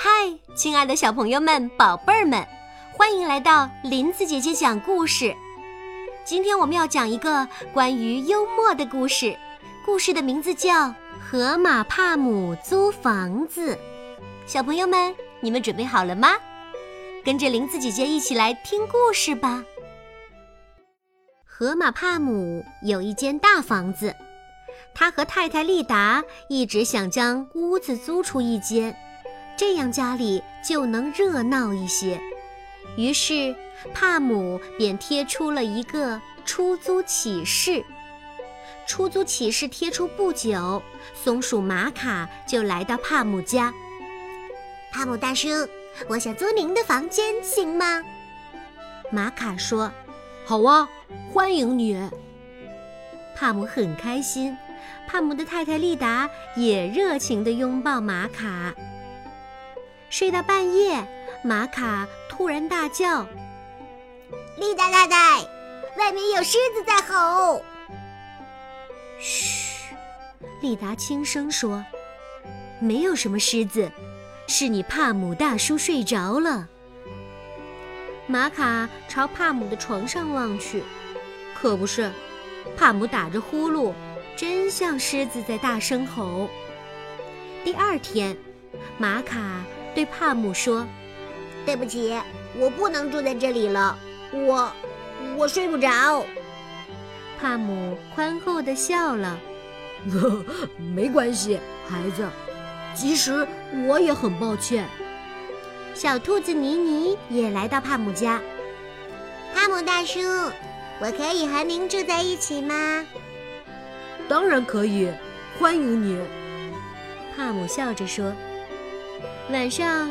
嗨，亲爱的小朋友们、宝贝儿们，欢迎来到林子姐姐讲故事。今天我们要讲一个关于幽默的故事，故事的名字叫《河马帕姆租房子》。小朋友们，你们准备好了吗？跟着林子姐姐一起来听故事吧。河马帕姆有一间大房子，他和太太丽达一直想将屋子租出一间，这样家里就能热闹一些。于是，帕姆便贴出了一个出租启事。出租启事贴出不久，松鼠玛卡就来到帕姆家。帕姆大叔，我想租您的房间，行吗？玛卡说。好啊，欢迎你。帕姆很开心，帕姆的太太丽达也热情地拥抱玛卡。睡到半夜，玛卡突然大叫：“丽达太太，外面有狮子在吼！”嘘，丽达轻声说：“没有什么狮子，是你帕姆大叔睡着了。”玛卡朝帕姆的床上望去，可不是，帕姆打着呼噜，真像狮子在大声吼。第二天，玛卡对帕姆说：“对不起，我不能住在这里了，我我睡不着。”帕姆宽厚地笑了：“没关系，孩子，其实我也很抱歉。”小兔子妮妮也来到帕姆家。帕姆大叔，我可以和您住在一起吗？当然可以，欢迎你。帕姆笑着说。晚上，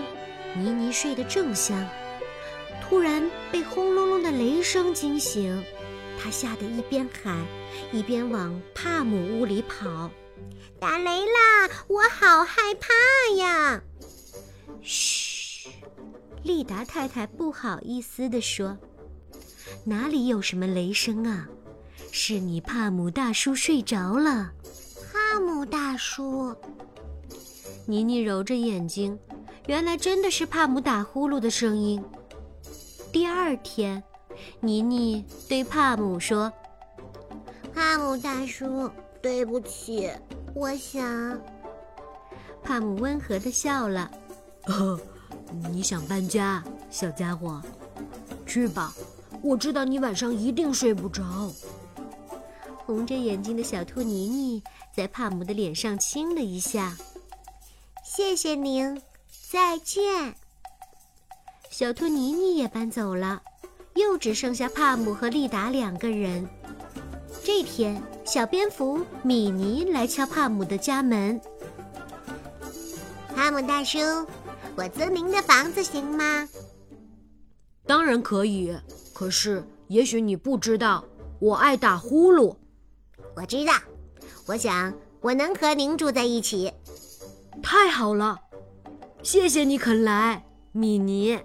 妮妮睡得正香，突然被轰隆隆的雷声惊醒，她吓得一边喊，一边往帕姆屋里跑。打雷啦！我好害怕呀！嘘。利达太太不好意思地说：“哪里有什么雷声啊？是你帕姆大叔睡着了。”帕姆大叔，妮妮揉着眼睛，原来真的是帕姆打呼噜的声音。第二天，妮妮对帕姆说：“帕姆大叔，对不起，我想。”帕姆温和的笑了。你想搬家，小家伙？去吧，我知道你晚上一定睡不着。红着眼睛的小兔妮妮在帕姆的脸上亲了一下。谢谢您，再见。小兔妮妮也搬走了，又只剩下帕姆和丽达两个人。这天，小蝙蝠米妮来敲帕姆的家门。帕姆大叔。我租您的房子行吗？当然可以，可是也许你不知道，我爱打呼噜。我知道，我想我能和您住在一起。太好了，谢谢你肯来，米妮。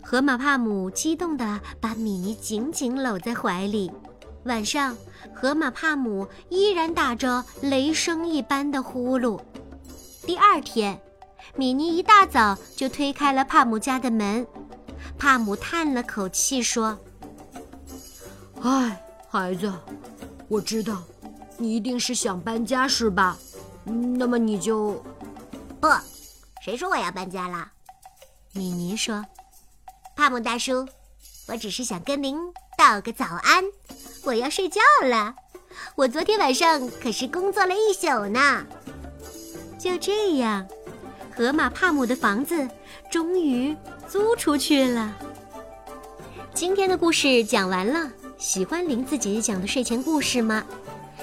河马帕姆激动地把米妮紧紧搂在怀里。晚上，河马帕姆依然打着雷声一般的呼噜。第二天。米妮一大早就推开了帕姆家的门，帕姆叹了口气说：“唉，孩子，我知道，你一定是想搬家是吧？那么你就……不，谁说我要搬家了？”米妮说：“帕姆大叔，我只是想跟您道个早安，我要睡觉了。我昨天晚上可是工作了一宿呢。”就这样。河马帕姆的房子终于租出去了。今天的故事讲完了，喜欢林子姐姐讲的睡前故事吗？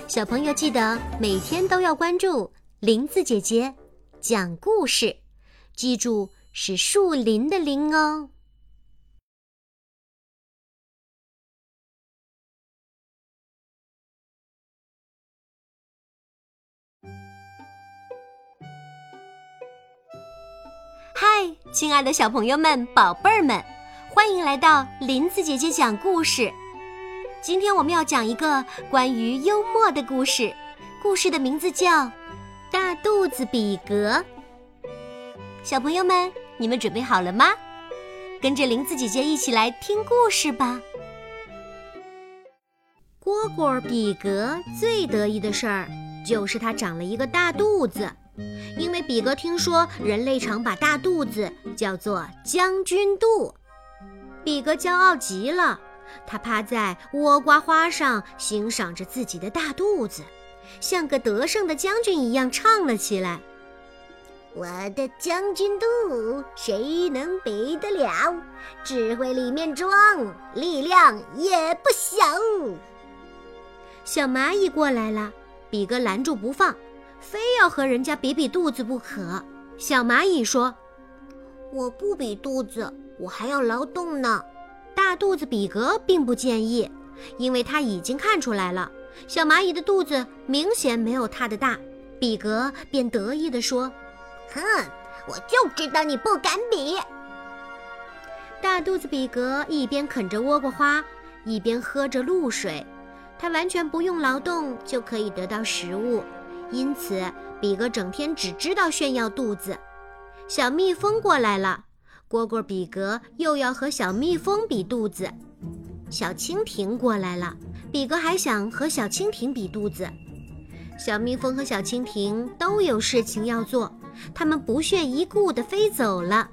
小朋友记得每天都要关注林子姐姐讲故事，记住是树林的林哦。嗨，亲爱的小朋友们、宝贝儿们，欢迎来到林子姐姐讲故事。今天我们要讲一个关于幽默的故事，故事的名字叫《大肚子比格》。小朋友们，你们准备好了吗？跟着林子姐姐一起来听故事吧。蝈蝈比格最得意的事儿，就是他长了一个大肚子。因为比格听说人类常把大肚子叫做将军肚，比格骄傲极了。他趴在倭瓜花上，欣赏着自己的大肚子，像个得胜的将军一样唱了起来。我的将军肚，谁能比得了？智慧里面装，力量也不小。小蚂蚁过来了，比格拦住不放，非要和人家比比肚子不可。小蚂蚁说：“我不比肚子，我还要劳动呢。”大肚子比格并不介意，因为他已经看出来了，小蚂蚁的肚子明显没有他的大。比格便得意地说。哼，我就知道你不敢比。大肚子比格一边啃着倭瓜花，一边喝着露水。他完全不用劳动就可以得到食物，因此比格整天只知道炫耀肚子。小蜜蜂过来了，蝈蝈比格又要和小蜜蜂比肚子。小蜻蜓过来了，比格还想和小蜻蜓比肚子。小蜜蜂和小蜻蜓都有事情要做。他们不屑一顾地飞走了，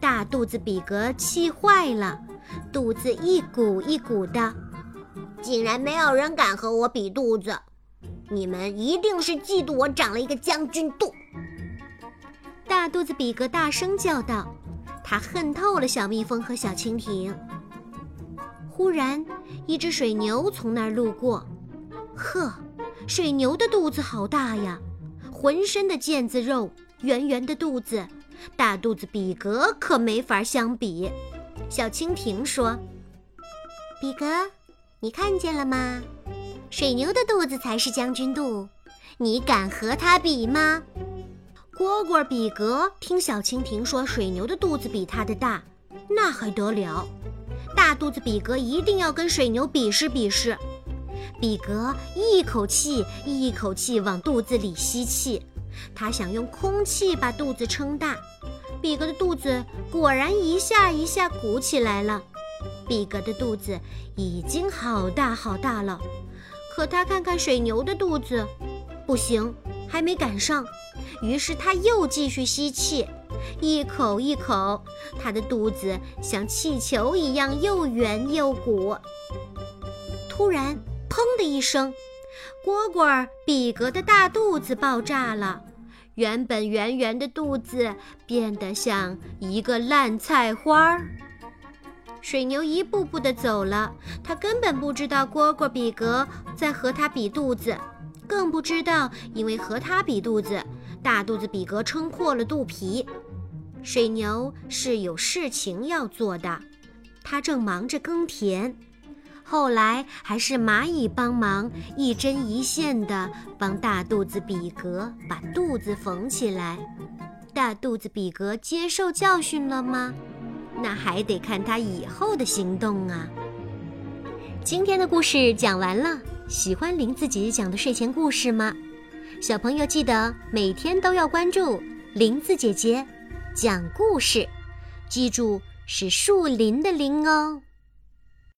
大肚子比格气坏了，肚子一鼓一鼓的。竟然没有人敢和我比肚子，你们一定是嫉妒我长了一个将军肚。大肚子比格大声叫道：“他恨透了小蜜蜂和小蜻蜓。”忽然，一只水牛从那儿路过，呵，水牛的肚子好大呀，浑身的腱子肉。圆圆的肚子，大肚子比格可没法相比。小蜻蜓说：“比格，你看见了吗？水牛的肚子才是将军肚，你敢和它比吗？”蝈蝈比格听小蜻蜓说水牛的肚子比它的大，那还得了？大肚子比格一定要跟水牛比试比试。比格一口气一口气往肚子里吸气。他想用空气把肚子撑大，比格的肚子果然一下一下鼓起来了。比格的肚子已经好大好大了，可他看看水牛的肚子，不行，还没赶上。于是他又继续吸气，一口一口，他的肚子像气球一样又圆又鼓。突然，砰的一声。蝈蝈比格的大肚子爆炸了，原本圆圆的肚子变得像一个烂菜花儿。水牛一步步地走了，他根本不知道蝈蝈比格在和他比肚子，更不知道因为和他比肚子，大肚子比格撑破了肚皮。水牛是有事情要做的，他正忙着耕田。后来还是蚂蚁帮忙，一针一线的帮大肚子比格把肚子缝起来。大肚子比格接受教训了吗？那还得看他以后的行动啊。今天的故事讲完了，喜欢林子姐姐讲的睡前故事吗？小朋友记得每天都要关注林子姐姐讲故事，记住是树林的林哦。